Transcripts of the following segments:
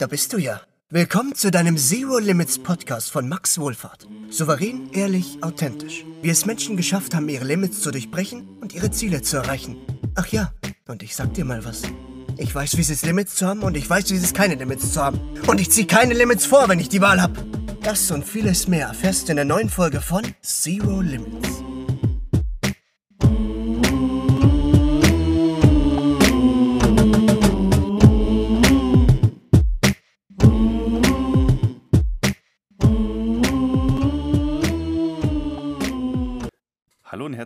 da bist du ja. Willkommen zu deinem Zero Limits Podcast von Max Wohlfahrt. Souverän, ehrlich, authentisch. Wie es Menschen geschafft haben, ihre Limits zu durchbrechen und ihre Ziele zu erreichen. Ach ja, und ich sag dir mal was. Ich weiß, wie es ist, Limits zu haben und ich weiß, wie es ist, keine Limits zu haben. Und ich zieh keine Limits vor, wenn ich die Wahl hab. Das und vieles mehr erfährst du in der neuen Folge von Zero Limits.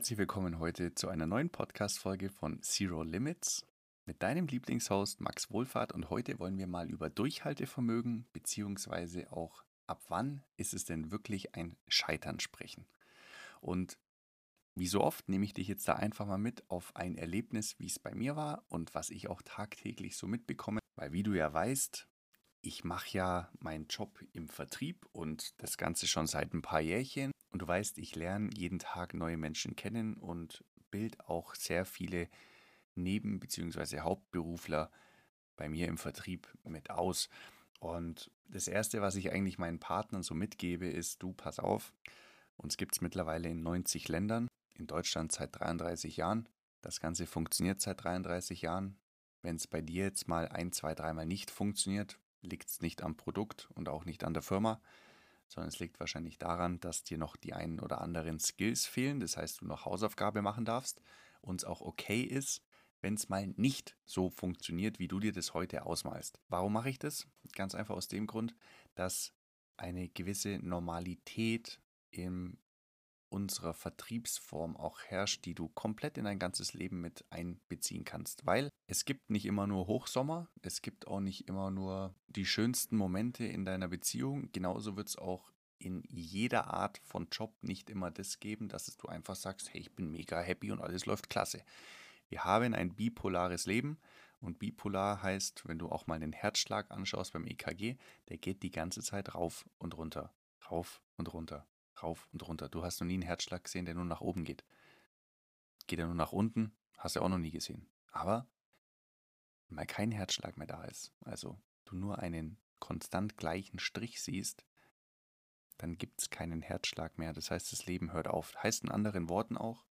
Herzlich willkommen heute zu einer neuen Podcast-Folge von Zero Limits mit deinem Lieblingshost Max Wohlfahrt und heute wollen wir mal über Durchhaltevermögen beziehungsweise auch ab wann ist es denn wirklich ein Scheitern sprechen. Und wie so oft nehme ich dich jetzt da einfach mal mit auf ein Erlebnis, wie es bei mir war und was ich auch tagtäglich so mitbekomme, weil wie du ja weißt, ich mache ja meinen Job im Vertrieb und das Ganze schon seit ein paar Jährchen und du weißt, ich lerne jeden Tag neue Menschen kennen und bild auch sehr viele Neben- bzw. Hauptberufler bei mir im Vertrieb mit aus. Und das Erste, was ich eigentlich meinen Partnern so mitgebe, ist, du, pass auf, uns gibt es mittlerweile in 90 Ländern, in Deutschland seit 33 Jahren. Das Ganze funktioniert seit 33 Jahren. Wenn es bei dir jetzt mal ein, zwei, dreimal nicht funktioniert, liegt es nicht am Produkt und auch nicht an der Firma, sondern es liegt wahrscheinlich daran, dass dir noch die einen oder anderen Skills fehlen. Das heißt, du noch Hausaufgabe machen darfst und es auch okay ist, wenn es mal nicht so funktioniert, wie du dir das heute ausmalst. Warum mache ich das? Ganz einfach aus dem Grund, dass eine gewisse Normalität in unserer Vertriebsform auch herrscht, die du komplett in dein ganzes Leben mit einbeziehen kannst. Weil es gibt nicht immer nur Hochsommer, es gibt auch nicht immer nur die schönsten Momente in deiner Beziehung. Genauso wird es auch in jeder Art von Job nicht immer das geben, dass du einfach sagst, hey, ich bin mega happy und alles läuft klasse. Wir haben ein bipolares Leben und bipolar heißt, wenn du auch mal den Herzschlag anschaust beim EKG, der geht die ganze Zeit rauf und runter, rauf und runter, rauf und runter. Du hast noch nie einen Herzschlag gesehen, der nur nach oben geht. Geht er nur nach unten? Hast du auch noch nie gesehen. Aber mal kein Herzschlag mehr da ist, also du nur einen konstant gleichen Strich siehst, dann gibt es keinen Herzschlag mehr. Das heißt, das Leben hört auf. Heißt in anderen Worten auch,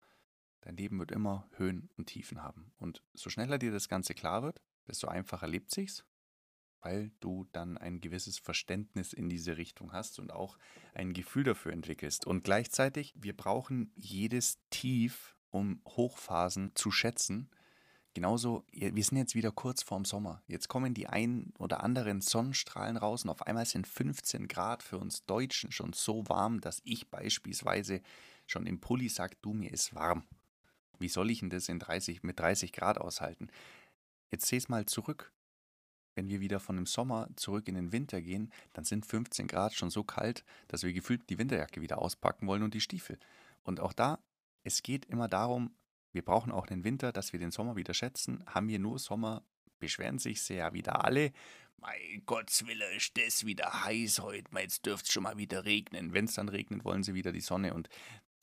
dein Leben wird immer Höhen und Tiefen haben. Und so schneller dir das Ganze klar wird, desto einfacher lebt sich's, weil du dann ein gewisses Verständnis in diese Richtung hast und auch ein Gefühl dafür entwickelst. Und gleichzeitig, wir brauchen jedes Tief, um Hochphasen zu schätzen. Genauso, wir sind jetzt wieder kurz vorm Sommer. Jetzt kommen die ein oder anderen Sonnenstrahlen raus und auf einmal sind 15 Grad für uns Deutschen schon so warm, dass ich beispielsweise schon im Pulli sage, du, mir ist warm. Wie soll ich denn das in 30, mit 30 Grad aushalten? Jetzt seh es mal zurück. Wenn wir wieder von dem Sommer zurück in den Winter gehen, dann sind 15 Grad schon so kalt, dass wir gefühlt die Winterjacke wieder auspacken wollen und die Stiefel. Und auch da, es geht immer darum, wir brauchen auch den Winter, dass wir den Sommer wieder schätzen. Haben wir nur Sommer, beschweren sich sehr wieder alle. Mein Gott, Wille, ist das wieder heiß heute, jetzt dürfte es schon mal wieder regnen. Wenn es dann regnet, wollen sie wieder die Sonne. Und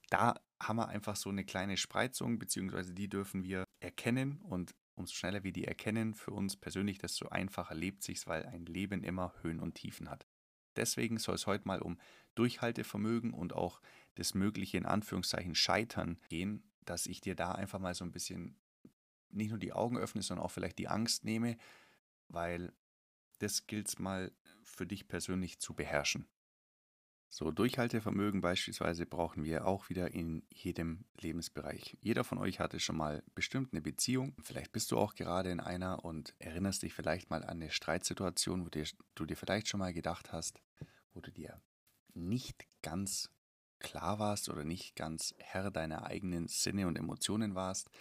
da haben wir einfach so eine kleine Spreizung, beziehungsweise die dürfen wir erkennen und umso schneller wir die erkennen, für uns persönlich, desto einfacher lebt sich's, weil ein Leben immer Höhen und Tiefen hat. Deswegen soll es heute mal um Durchhaltevermögen und auch das mögliche in Anführungszeichen Scheitern gehen, dass ich dir da einfach mal so ein bisschen nicht nur die Augen öffne, sondern auch vielleicht die Angst nehme, weil das gilt es mal für dich persönlich zu beherrschen. So, Durchhaltevermögen beispielsweise brauchen wir auch wieder in jedem Lebensbereich. Jeder von euch hatte schon mal bestimmt eine Beziehung. Vielleicht bist du auch gerade in einer und erinnerst dich vielleicht mal an eine Streitsituation, wo dir, du dir vielleicht schon mal gedacht hast, wo du dir nicht ganz klar warst oder nicht ganz Herr deiner eigenen Sinne und Emotionen warst,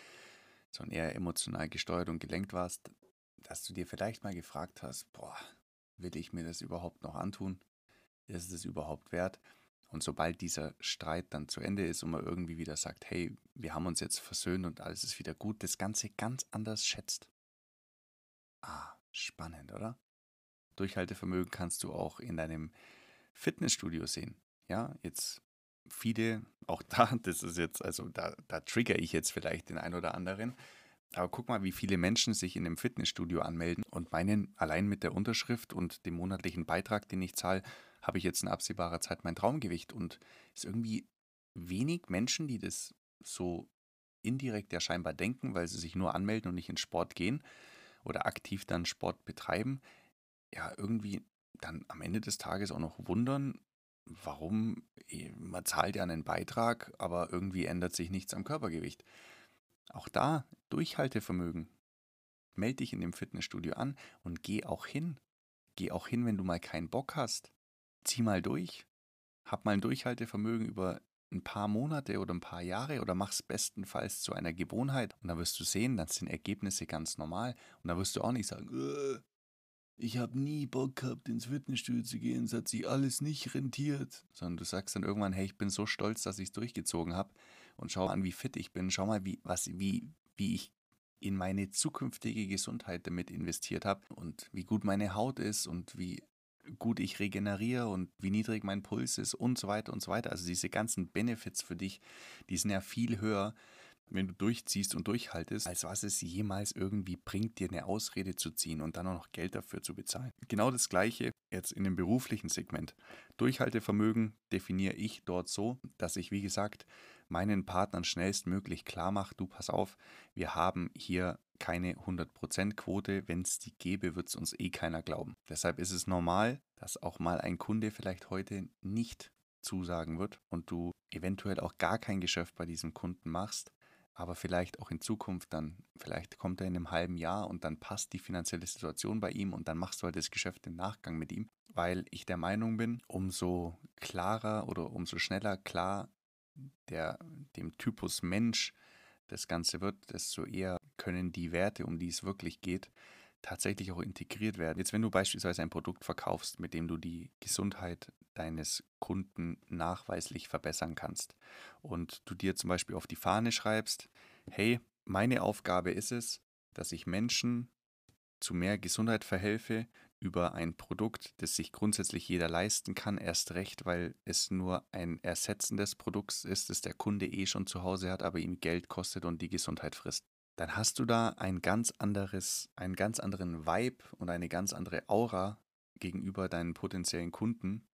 sondern eher emotional gesteuert und gelenkt warst, dass du dir vielleicht mal gefragt hast, boah, will ich mir das überhaupt noch antun? Ist es überhaupt wert? Und sobald dieser Streit dann zu Ende ist und man irgendwie wieder sagt, hey, wir haben uns jetzt versöhnt und alles ist wieder gut, das Ganze ganz anders schätzt. Ah, spannend, oder? Durchhaltevermögen kannst du auch in deinem Fitnessstudio sehen. Ja, jetzt viele, auch da, das ist jetzt, also da, da trigger ich jetzt vielleicht den einen oder anderen, Aber guck mal, wie viele Menschen sich in einem Fitnessstudio anmelden und meinen, allein mit der Unterschrift und dem monatlichen Beitrag, den ich zahle, habe ich jetzt in absehbarer Zeit mein Traumgewicht. Und es ist irgendwie wenig Menschen, die das so indirekt ja scheinbar denken, weil sie sich nur anmelden und nicht in Sport gehen oder aktiv dann Sport betreiben, ja, irgendwie dann am Ende des Tages auch noch wundern, warum eh, man zahlt ja einen Beitrag, aber irgendwie ändert sich nichts am Körpergewicht. Auch da Durchhaltevermögen. Meld dich in dem Fitnessstudio an und geh auch hin. Geh auch hin, wenn du mal keinen Bock hast. Zieh mal durch. Hab mal ein Durchhaltevermögen über ein paar Monate oder ein paar Jahre oder mach es bestenfalls zu einer Gewohnheit. Und dann wirst du sehen, dann sind Ergebnisse ganz normal. Und da wirst du auch nicht sagen, äh, ich habe nie Bock gehabt, ins Fitnessstudio zu gehen, es hat sich alles nicht rentiert. Sondern du sagst dann irgendwann, hey, ich bin so stolz, dass ich es durchgezogen habe und schau an, wie fit ich bin. Schau mal, wie, was, wie, wie ich in meine zukünftige Gesundheit damit investiert habe und wie gut meine Haut ist und wie gut ich regeneriere und wie niedrig mein Puls ist und so weiter und so weiter. Also diese ganzen Benefits für dich, die sind ja viel höher, wenn du durchziehst und durchhaltest, als was es jemals irgendwie bringt, dir eine Ausrede zu ziehen und dann auch noch Geld dafür zu bezahlen. Genau das gleiche jetzt in dem beruflichen Segment. Durchhaltevermögen definiere ich dort so, dass ich, wie gesagt, meinen Partnern schnellstmöglich klar mache, du pass auf, wir haben hier keine 100% Quote, wenn es die gäbe, wird es uns eh keiner glauben. Deshalb ist es normal, dass auch mal ein Kunde vielleicht heute nicht zusagen wird und du eventuell auch gar kein Geschäft bei diesem Kunden machst, aber vielleicht auch in Zukunft dann, vielleicht kommt er in einem halben Jahr und dann passt die finanzielle Situation bei ihm und dann machst du halt das Geschäft im Nachgang mit ihm, weil ich der Meinung bin, umso klarer oder umso schneller klar der, dem Typus Mensch das Ganze wird, desto eher können die Werte, um die es wirklich geht, tatsächlich auch integriert werden. Jetzt, wenn du beispielsweise ein Produkt verkaufst, mit dem du die Gesundheit deines Kunden nachweislich verbessern kannst und du dir zum Beispiel auf die Fahne schreibst, hey, meine Aufgabe ist es, dass ich Menschen zu mehr Gesundheit verhelfe über ein Produkt, das sich grundsätzlich jeder leisten kann, erst recht, weil es nur ein Ersetzen des Produkts ist, das der Kunde eh schon zu Hause hat, aber ihm Geld kostet und die Gesundheit frisst. Dann hast du da ein ganz anderes, einen ganz anderen Vibe und eine ganz andere Aura gegenüber deinen potenziellen Kunden,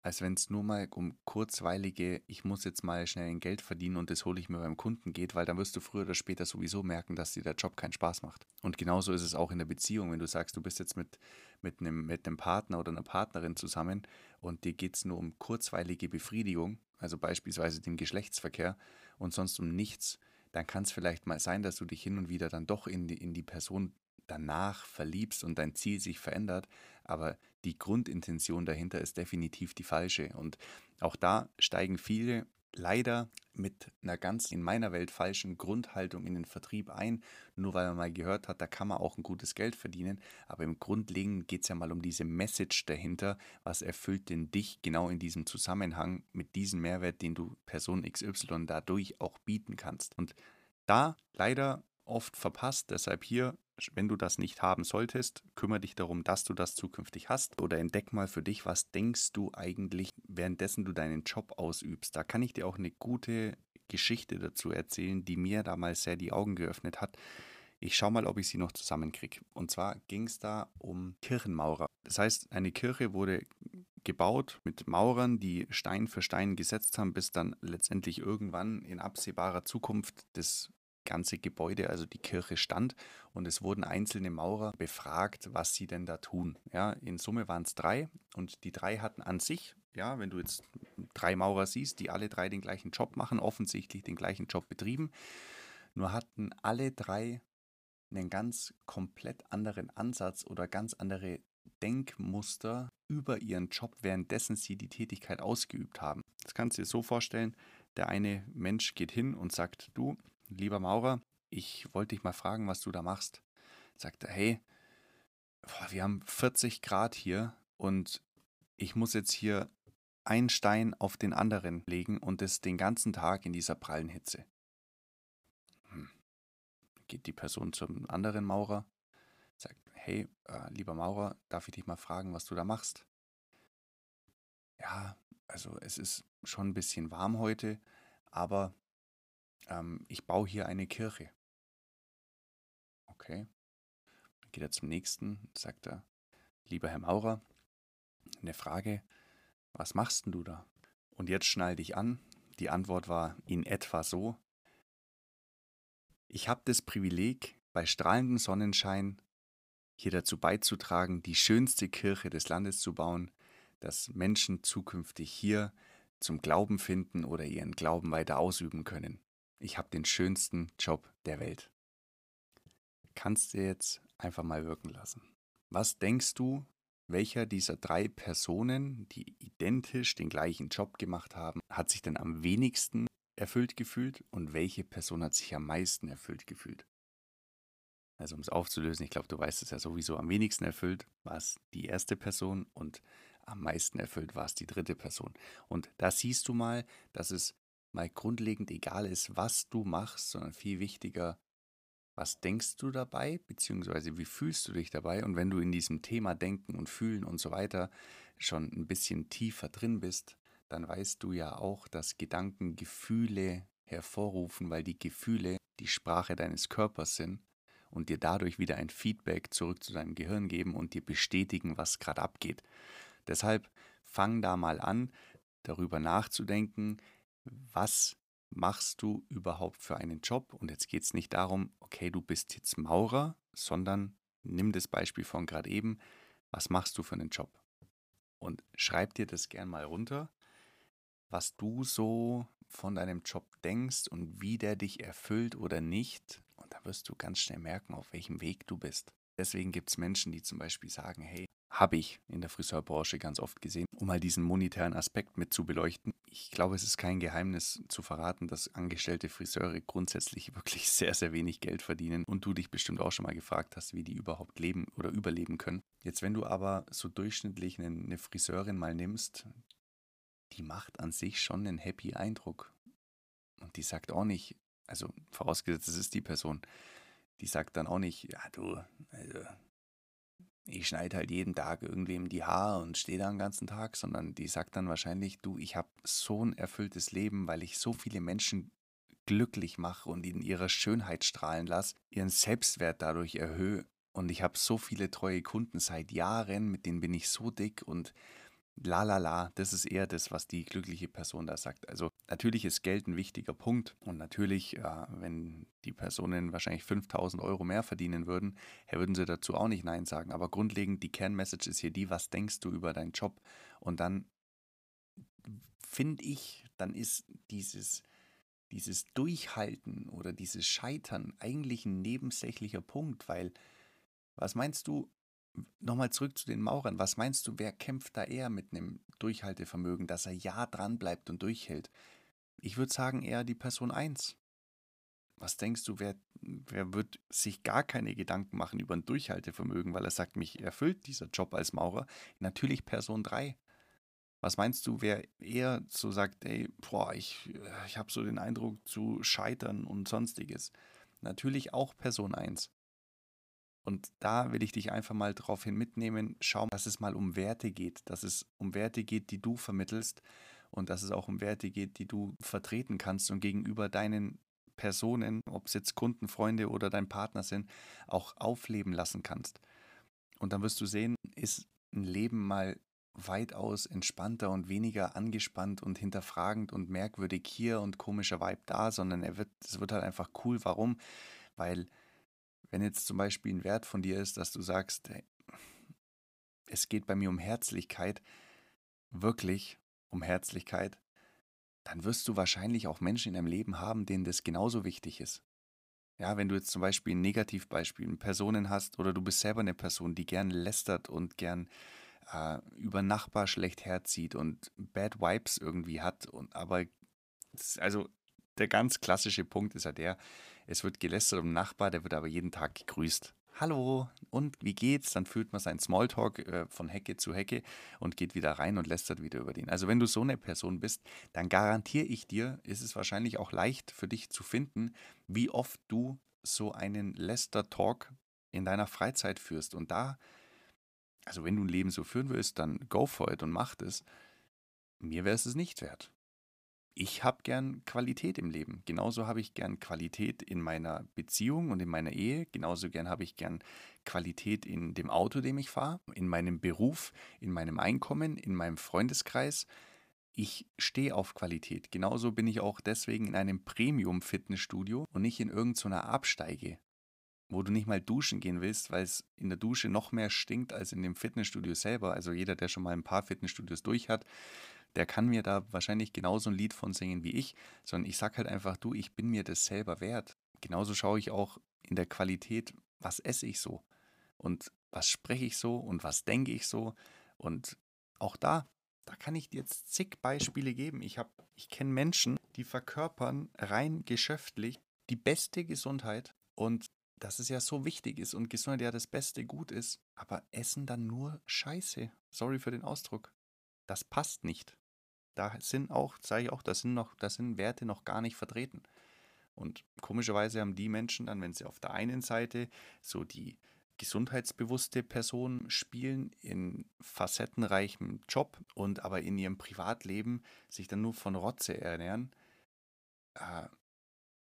als wenn es nur mal um kurzweilige, ich muss jetzt mal schnell ein Geld verdienen und das hole ich mir beim Kunden geht, weil dann wirst du früher oder später sowieso merken, dass dir der Job keinen Spaß macht. Und genauso ist es auch in der Beziehung, wenn du sagst, du bist jetzt mit, mit, einem, mit einem Partner oder einer Partnerin zusammen und dir geht es nur um kurzweilige Befriedigung, also beispielsweise den Geschlechtsverkehr und sonst um nichts, dann kann es vielleicht mal sein, dass du dich hin und wieder dann doch in die, in die Person danach verliebst und dein Ziel sich verändert, aber die Grundintention dahinter ist definitiv die falsche. Und auch da steigen viele leider mit einer ganz in meiner Welt falschen Grundhaltung in den Vertrieb ein, nur weil man mal gehört hat, da kann man auch ein gutes Geld verdienen. Aber im Grundlegenden geht es ja mal um diese Message dahinter, was erfüllt denn dich genau in diesem Zusammenhang mit diesem Mehrwert, den du Person XY dadurch auch bieten kannst. Und da leider oft verpasst, deshalb hier wenn du das nicht haben solltest, kümmere dich darum, dass du das zukünftig hast. Oder entdeck mal für dich, was denkst du eigentlich, währenddessen du deinen Job ausübst. Da kann ich dir auch eine gute Geschichte dazu erzählen, die mir damals sehr die Augen geöffnet hat. Ich schaue mal, ob ich sie noch zusammenkriege. Und zwar ging es da um Kirchenmaurer. Das heißt, eine Kirche wurde gebaut mit Maurern, die Stein für Stein gesetzt haben, bis dann letztendlich irgendwann in absehbarer Zukunft das ganze Gebäude, also die Kirche stand und es wurden einzelne Maurer befragt, was sie denn da tun. Ja, in Summe waren es drei und die drei hatten an sich, ja, wenn du jetzt drei Maurer siehst, die alle drei den gleichen Job machen, offensichtlich den gleichen Job betrieben, nur hatten alle drei einen ganz komplett anderen Ansatz oder ganz andere Denkmuster über ihren Job, währenddessen sie die Tätigkeit ausgeübt haben. Das kannst du dir so vorstellen, der eine Mensch geht hin und sagt, du, lieber Maurer, ich wollte dich mal fragen, was du da machst. Sagt er, hey, wir haben 40 Grad hier und ich muss jetzt hier einen Stein auf den anderen legen und das den ganzen Tag in dieser prallen Hitze. Hm. Geht die Person zum anderen Maurer, sagt, hey, äh, lieber Maurer, darf ich dich mal fragen, was du da machst? Ja, also es ist schon ein bisschen warm heute, aber ähm, ich baue hier eine Kirche. okay. Dann geht er zum nächsten, sagt er, lieber Herr Maurer, eine Frage, was machst denn du da? Und jetzt schnall dich an. Die Antwort war in etwa so. Ich habe das Privileg, bei strahlendem Sonnenschein hier dazu beizutragen, die schönste Kirche des Landes zu bauen, dass Menschen zukünftig hier zum Glauben finden oder ihren Glauben weiter ausüben können. Ich habe den schönsten Job der Welt. Kannst du jetzt einfach mal wirken lassen. Was denkst du, welcher dieser drei Personen, die identisch den gleichen Job gemacht haben, hat sich denn am wenigsten erfüllt gefühlt und welche Person hat sich am meisten erfüllt gefühlt? Also um es aufzulösen, ich glaube, du weißt es ja sowieso, am wenigsten erfüllt war es die erste Person und am meisten erfüllt war es die dritte Person. Und da siehst du mal, dass es mal grundlegend egal ist, was du machst, sondern viel wichtiger, was denkst du dabei, beziehungsweise wie fühlst du dich dabei? Und wenn du in diesem Thema Denken und Fühlen und so weiter schon ein bisschen tiefer drin bist, dann weißt du ja auch, dass Gedanken Gefühle hervorrufen, weil die Gefühle die Sprache deines Körpers sind und dir dadurch wieder ein Feedback zurück zu deinem Gehirn geben und dir bestätigen, was gerade abgeht. Deshalb fang da mal an, darüber nachzudenken, was machst du überhaupt für einen Job? Und jetzt geht es nicht darum, okay, du bist jetzt Maurer, sondern nimm das Beispiel von gerade eben, was machst du für einen Job? Und schreib dir das gern mal runter, was du so von deinem Job denkst und wie der dich erfüllt oder nicht. Und da wirst du ganz schnell merken, auf welchem Weg du bist. Deswegen gibt es Menschen, die zum Beispiel sagen, hey, habe ich in der Friseurbranche ganz oft gesehen, um mal diesen monetären Aspekt mit zu beleuchten. Ich glaube, es ist kein Geheimnis zu verraten, dass angestellte Friseure grundsätzlich wirklich sehr, sehr wenig Geld verdienen und du dich bestimmt auch schon mal gefragt hast, wie die überhaupt leben oder überleben können. Jetzt, wenn du aber so durchschnittlich eine, Friseurin mal nimmst, die macht an sich schon einen happy Eindruck. Und die sagt auch nicht, also vorausgesetzt, es ist die Person, die sagt dann auch nicht, ja du, also ich schneide halt jeden Tag irgendwem die Haare und stehe da den ganzen Tag, sondern die sagt dann wahrscheinlich, du, ich habe so ein erfülltes Leben, weil ich so viele Menschen glücklich mache und in ihrer Schönheit strahlen lasse, ihren Selbstwert dadurch erhöhe. Und ich habe so viele treue Kunden seit Jahren, mit denen bin ich so dick und la la la, das ist eher das, was die glückliche Person da sagt. Also natürlich ist Geld ein wichtiger Punkt und natürlich, äh, wenn die Personen wahrscheinlich 5000 Euro mehr verdienen würden, würden sie dazu auch nicht Nein sagen. Aber grundlegend, die Kernmessage ist hier die, was denkst du über deinen Job? Und dann finde ich, dann ist dieses, dieses Durchhalten oder dieses Scheitern eigentlich ein nebensächlicher Punkt, weil was meinst du, nochmal zurück zu den Maurern. Was meinst du, wer kämpft da eher mit einem Durchhaltevermögen, dass er ja dran bleibt und durchhält? Ich würde sagen eher die Person 1. Was denkst du, wer, wer wird sich gar keine Gedanken machen über ein Durchhaltevermögen, weil er sagt, mich erfüllt dieser Job als Maurer? Natürlich Person 3. Was meinst du, wer eher so sagt, ey, boah, ich, ich habe so den Eindruck zu scheitern und sonstiges? Natürlich auch Person 1. Und da will ich dich einfach mal darauf hin mitnehmen, schau, dass es mal um Werte geht, dass es um Werte geht, die du vermittelst und dass es auch um Werte geht, die du vertreten kannst und gegenüber deinen Personen, ob es jetzt Kunden, Freunde oder dein Partner sind, auch aufleben lassen kannst. Und dann wirst du sehen, ist ein Leben mal weitaus entspannter und weniger angespannt und hinterfragend und merkwürdig hier und komischer Vibe da, sondern er wird, es wird halt einfach cool. Warum? Weil wenn jetzt zum Beispiel ein Wert von dir ist, dass du sagst, hey, es geht bei mir um Herzlichkeit, wirklich um Herzlichkeit, dann wirst du wahrscheinlich auch Menschen in deinem Leben haben, denen das genauso wichtig ist. Ja, wenn du jetzt zum Beispiel ein Negativbeispiel, Personen hast oder du bist selber eine Person, die gern lästert und gern äh, über Nachbar schlecht herzieht und Bad Vibes irgendwie hat, und aber also der ganz klassische Punkt ist ja der, es wird gelästert um Nachbar, der wird aber jeden Tag gegrüßt. Hallo, und wie geht's? Dann fühlt man seinen Smalltalk äh, von Hecke zu Hecke und geht wieder rein und lästert wieder über den. Also wenn du so eine Person bist, dann garantiere ich dir, ist es wahrscheinlich auch leicht für dich zu finden, wie oft du so einen Läster-Talk in deiner Freizeit führst. Und da, also wenn du ein Leben so führen willst, dann go for it und mach das. Mir wäre es es nicht wert ich habe gern Qualität im Leben. Genauso habe ich gern Qualität in meiner Beziehung und in meiner Ehe. Genauso gern habe ich gern Qualität in dem Auto, dem ich fahre, in meinem Beruf, in meinem Einkommen, in meinem Freundeskreis. Ich stehe auf Qualität. Genauso bin ich auch deswegen in einem Premium-Fitnessstudio und nicht in irgendeiner Absteige, wo du nicht mal duschen gehen willst, weil es in der Dusche noch mehr stinkt als in dem Fitnessstudio selber. Also jeder, der schon mal ein paar Fitnessstudios durch hat, der kann mir da wahrscheinlich genauso ein Lied von singen wie ich, sondern ich sage halt einfach, du, ich bin mir das selber wert. Genauso schaue ich auch in der Qualität, was esse ich so und was spreche ich so und was denke ich so und auch da, da kann ich dir jetzt zig Beispiele geben. Ich ich kenne Menschen, die verkörpern rein geschäftlich die beste Gesundheit und dass es ja so wichtig ist und Gesundheit ja das beste Gut ist, aber essen dann nur Scheiße. Sorry für den Ausdruck. Das passt nicht. Da sind auch, sage ich auch, da sind noch, da sind Werte noch gar nicht vertreten. Und komischerweise haben die Menschen dann, wenn sie auf der einen Seite so die gesundheitsbewusste Person spielen in facettenreichem Job und aber in ihrem Privatleben sich dann nur von Rotze ernähren, äh,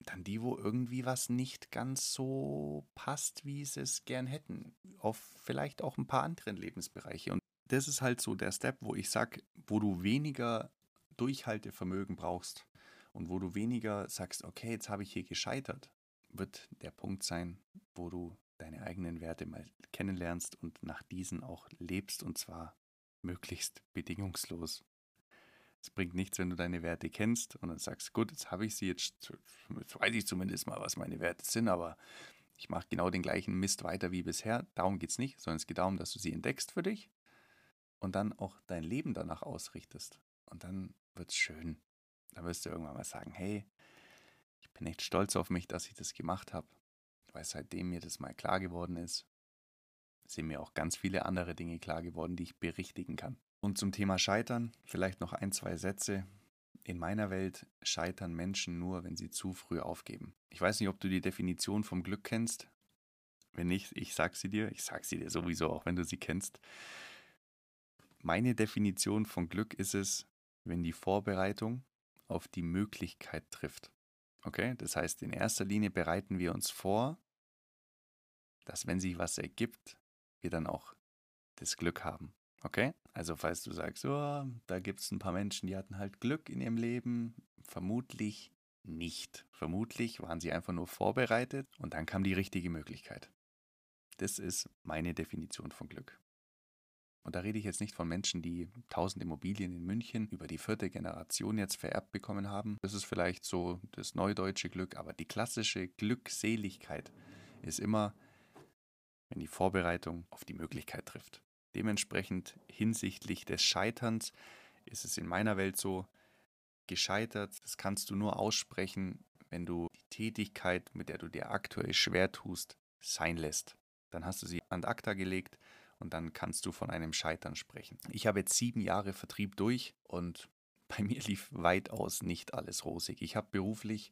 dann die, wo irgendwie was nicht ganz so passt, wie sie es gern hätten. Auf vielleicht auch ein paar anderen Lebensbereiche. Und das ist halt so der Step, wo ich sage, wo du weniger Durchhaltevermögen brauchst und wo du weniger sagst, okay, jetzt habe ich hier gescheitert, wird der Punkt sein, wo du deine eigenen Werte mal kennenlernst und nach diesen auch lebst und zwar möglichst bedingungslos. Es bringt nichts, wenn du deine Werte kennst und dann sagst, gut, jetzt habe ich sie, jetzt, jetzt weiß ich zumindest mal, was meine Werte sind, aber ich mache genau den gleichen Mist weiter wie bisher. Darum geht es nicht, sondern es geht darum, dass du sie entdeckst für dich und dann auch dein Leben danach ausrichtest. Und dann wird es schön. Dann wirst du irgendwann mal sagen, hey, ich bin echt stolz auf mich, dass ich das gemacht habe. Weil seitdem mir das mal klar geworden ist, sind mir auch ganz viele andere Dinge klar geworden, die ich berichtigen kann. Und zum Thema Scheitern vielleicht noch ein, zwei Sätze. In meiner Welt scheitern Menschen nur, wenn sie zu früh aufgeben. Ich weiß nicht, ob du die Definition vom Glück kennst. Wenn nicht, ich sag sie dir. Ich sag sie dir sowieso, auch wenn du sie kennst. Meine Definition von Glück ist es, wenn die Vorbereitung auf die Möglichkeit trifft. Okay, das heißt, in erster Linie bereiten wir uns vor, dass wenn sich was ergibt, wir dann auch das Glück haben. Okay? Also falls du sagst, oh, da gibt es ein paar Menschen, die hatten halt Glück in ihrem Leben, vermutlich nicht. Vermutlich waren sie einfach nur vorbereitet und dann kam die richtige Möglichkeit. Das ist meine Definition von Glück. Und da rede ich jetzt nicht von Menschen, die tausend Immobilien in München über die vierte Generation jetzt vererbt bekommen haben. Das ist vielleicht so das neudeutsche Glück, aber die klassische Glückseligkeit ist immer, wenn die Vorbereitung auf die Möglichkeit trifft. Dementsprechend hinsichtlich des Scheiterns ist es in meiner Welt so, gescheitert, das kannst du nur aussprechen, wenn du die Tätigkeit, mit der du dir aktuell schwer tust, sein lässt. Dann hast du sie an acta gelegt und dann kannst du von einem Scheitern sprechen. Ich habe jetzt sieben Jahre Vertrieb durch und bei mir lief weitaus nicht alles rosig. Ich habe beruflich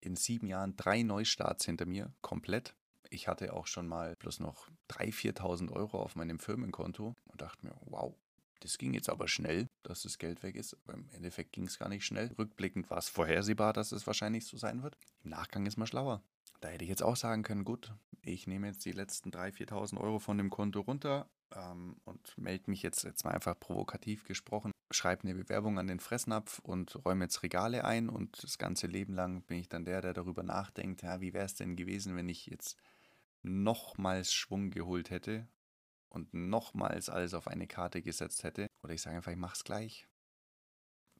in sieben Jahren drei Neustarts hinter mir, komplett. Ich hatte auch schon mal bloß noch 3.000, 4.000 Euro auf meinem Firmenkonto und dachte mir, wow, das ging jetzt aber schnell, dass das Geld weg ist. Aber im Endeffekt ging es gar nicht schnell. Rückblickend war es vorhersehbar, dass es wahrscheinlich so sein wird. Im Nachgang ist man schlauer. Da hätte ich jetzt auch sagen können, gut, ich nehme jetzt die letzten 3.000, 4.000 Euro von dem Konto runter ähm, und melde mich jetzt, jetzt mal einfach provokativ gesprochen, schreibe eine Bewerbung an den Fressnapf und räume jetzt Regale ein und das ganze Leben lang bin ich dann der, der darüber nachdenkt, ja, wie wäre es denn gewesen, wenn ich jetzt nochmals Schwung geholt hätte und nochmals alles auf eine Karte gesetzt hätte. Oder ich sage einfach, ich mache es gleich.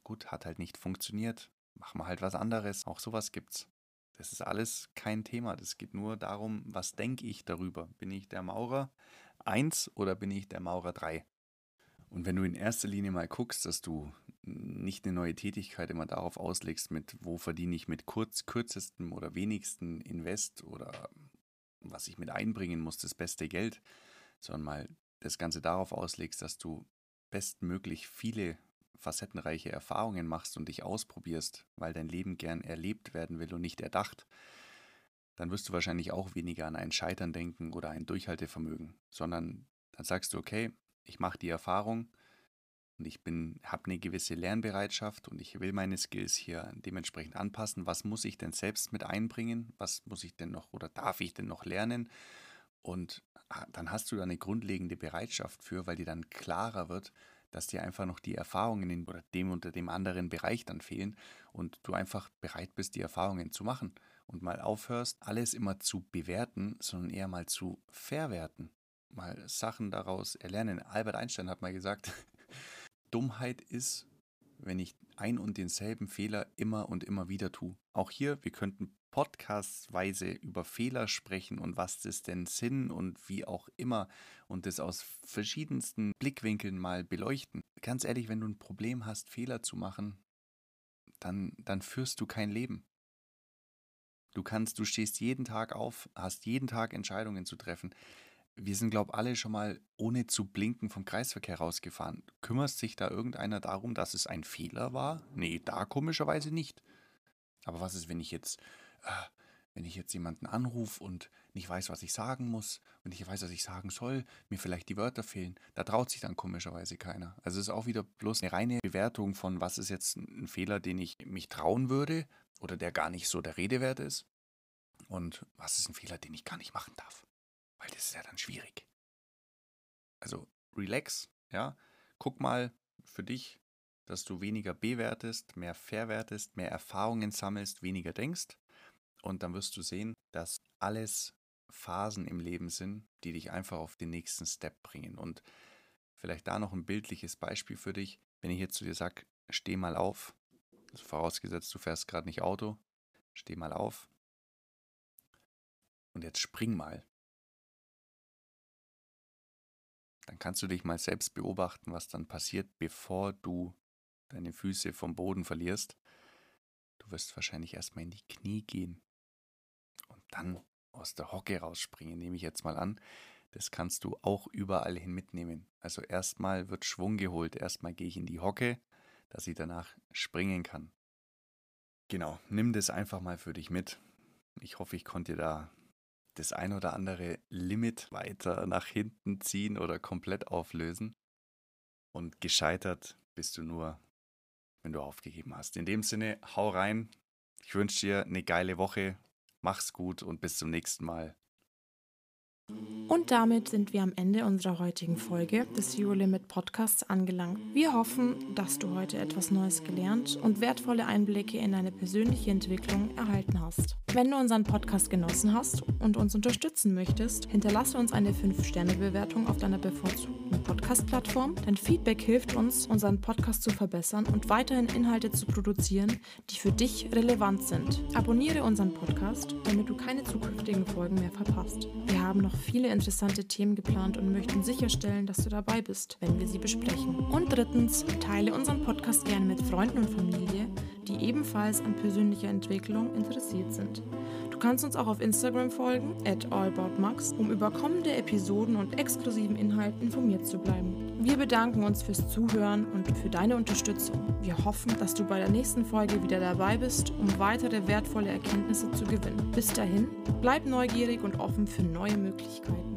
Gut, hat halt nicht funktioniert. Machen wir halt was anderes. Auch sowas gibt's. Das ist alles kein Thema. Das geht nur darum, was denke ich darüber. Bin ich der Maurer 1 oder bin ich der Maurer 3? Und wenn du in erster Linie mal guckst, dass du nicht eine neue Tätigkeit immer darauf auslegst, mit wo verdiene ich mit kurz, kürzestem oder wenigsten Invest oder was ich mit einbringen muss, das beste Geld, sondern mal das Ganze darauf auslegst, dass du bestmöglich viele facettenreiche Erfahrungen machst und dich ausprobierst, weil dein Leben gern erlebt werden will und nicht erdacht, dann wirst du wahrscheinlich auch weniger an ein Scheitern denken oder ein Durchhaltevermögen, sondern dann sagst du, okay, ich mache die Erfahrung und ich habe eine gewisse Lernbereitschaft und ich will meine Skills hier dementsprechend anpassen. Was muss ich denn selbst mit einbringen? Was muss ich denn noch oder darf ich denn noch lernen? Und ah, dann hast du da eine grundlegende Bereitschaft für, weil dir dann klarer wird, dass dir einfach noch die Erfahrungen in oder dem oder dem anderen Bereich dann fehlen und du einfach bereit bist, die Erfahrungen zu machen und mal aufhörst, alles immer zu bewerten, sondern eher mal zu verwerten, mal Sachen daraus erlernen. Albert Einstein hat mal gesagt, Dummheit ist, wenn ich ein und denselben Fehler immer und immer wieder tue. Auch hier, wir könnten podcastweise über Fehler sprechen und was das denn sind und wie auch immer und das aus verschiedensten Blickwinkeln mal beleuchten. Ganz ehrlich, wenn du ein Problem hast, Fehler zu machen, dann, dann führst du kein Leben. Du kannst, du stehst jeden Tag auf, hast jeden Tag Entscheidungen zu treffen. Wir sind, glaube ich, alle schon mal ohne zu blinken vom Kreisverkehr rausgefahren. Kümmert sich da irgendeiner darum, dass es ein Fehler war? Nee, da komischerweise nicht. Aber was ist, wenn ich jetzt wenn ich jetzt jemanden anrufe und nicht weiß, was ich sagen muss und ich weiß, was ich sagen soll, mir vielleicht die Wörter fehlen, da traut sich dann komischerweise keiner. Also es ist auch wieder bloß eine reine Bewertung von, was ist jetzt ein Fehler, den ich mich trauen würde oder der gar nicht so der Rede wert ist und was ist ein Fehler, den ich gar nicht machen darf, weil das ist ja dann schwierig. Also relax, ja, guck mal für dich, dass du weniger bewertest, mehr verwertest, mehr Erfahrungen sammelst, weniger denkst und dann wirst du sehen, dass alles Phasen im Leben sind, die dich einfach auf den nächsten Step bringen. Und vielleicht da noch ein bildliches Beispiel für dich. Wenn ich jetzt zu dir sage, steh mal auf, also vorausgesetzt, du fährst gerade nicht Auto, steh mal auf und jetzt spring mal. Dann kannst du dich mal selbst beobachten, was dann passiert, bevor du deine Füße vom Boden verlierst. Du wirst wahrscheinlich erstmal in die Knie gehen dann aus der Hocke rausspringen, nehme ich jetzt mal an. Das kannst du auch überall hin mitnehmen. Also erstmal wird Schwung geholt, erstmal gehe ich in die Hocke, dass ich danach springen kann. Genau, nimm das einfach mal für dich mit. Ich hoffe, ich konnte da das ein oder andere Limit weiter nach hinten ziehen oder komplett auflösen. Und gescheitert bist du nur, wenn du aufgegeben hast. In dem Sinne, hau rein. Ich wünsche dir eine geile Woche. Mach's gut und bis zum nächsten Mal. Und damit sind wir am Ende unserer heutigen Folge des Zero Limit Podcasts angelangt. Wir hoffen, dass du heute etwas Neues gelernt und wertvolle Einblicke in deine persönliche Entwicklung erhalten hast. Wenn du unseren Podcast genossen hast und uns unterstützen möchtest, hinterlasse uns eine 5-Sterne-Bewertung auf deiner bevorzugten Podcast-Plattform. Dein Feedback hilft uns, unseren Podcast zu verbessern und weiterhin Inhalte zu produzieren, die für dich relevant sind. Abonniere unseren Podcast, damit du keine zukünftigen Folgen mehr verpasst. Wir haben noch viele interessante Themen geplant und möchten sicherstellen, dass du dabei bist, wenn wir sie besprechen. Und drittens, teile unseren Podcast gerne mit Freunden und Familie, die ebenfalls an persönlicher Entwicklung interessiert sind. Du kannst uns auch auf Instagram folgen, at allaboutmax, um über kommende Episoden und exklusiven Inhalten informiert zu bleiben. Wir bedanken uns fürs Zuhören und für deine Unterstützung. Wir hoffen, dass du bei der nächsten Folge wieder dabei bist, um weitere wertvolle Erkenntnisse zu gewinnen. Bis dahin, bleib neugierig und offen für neue Möglichkeiten.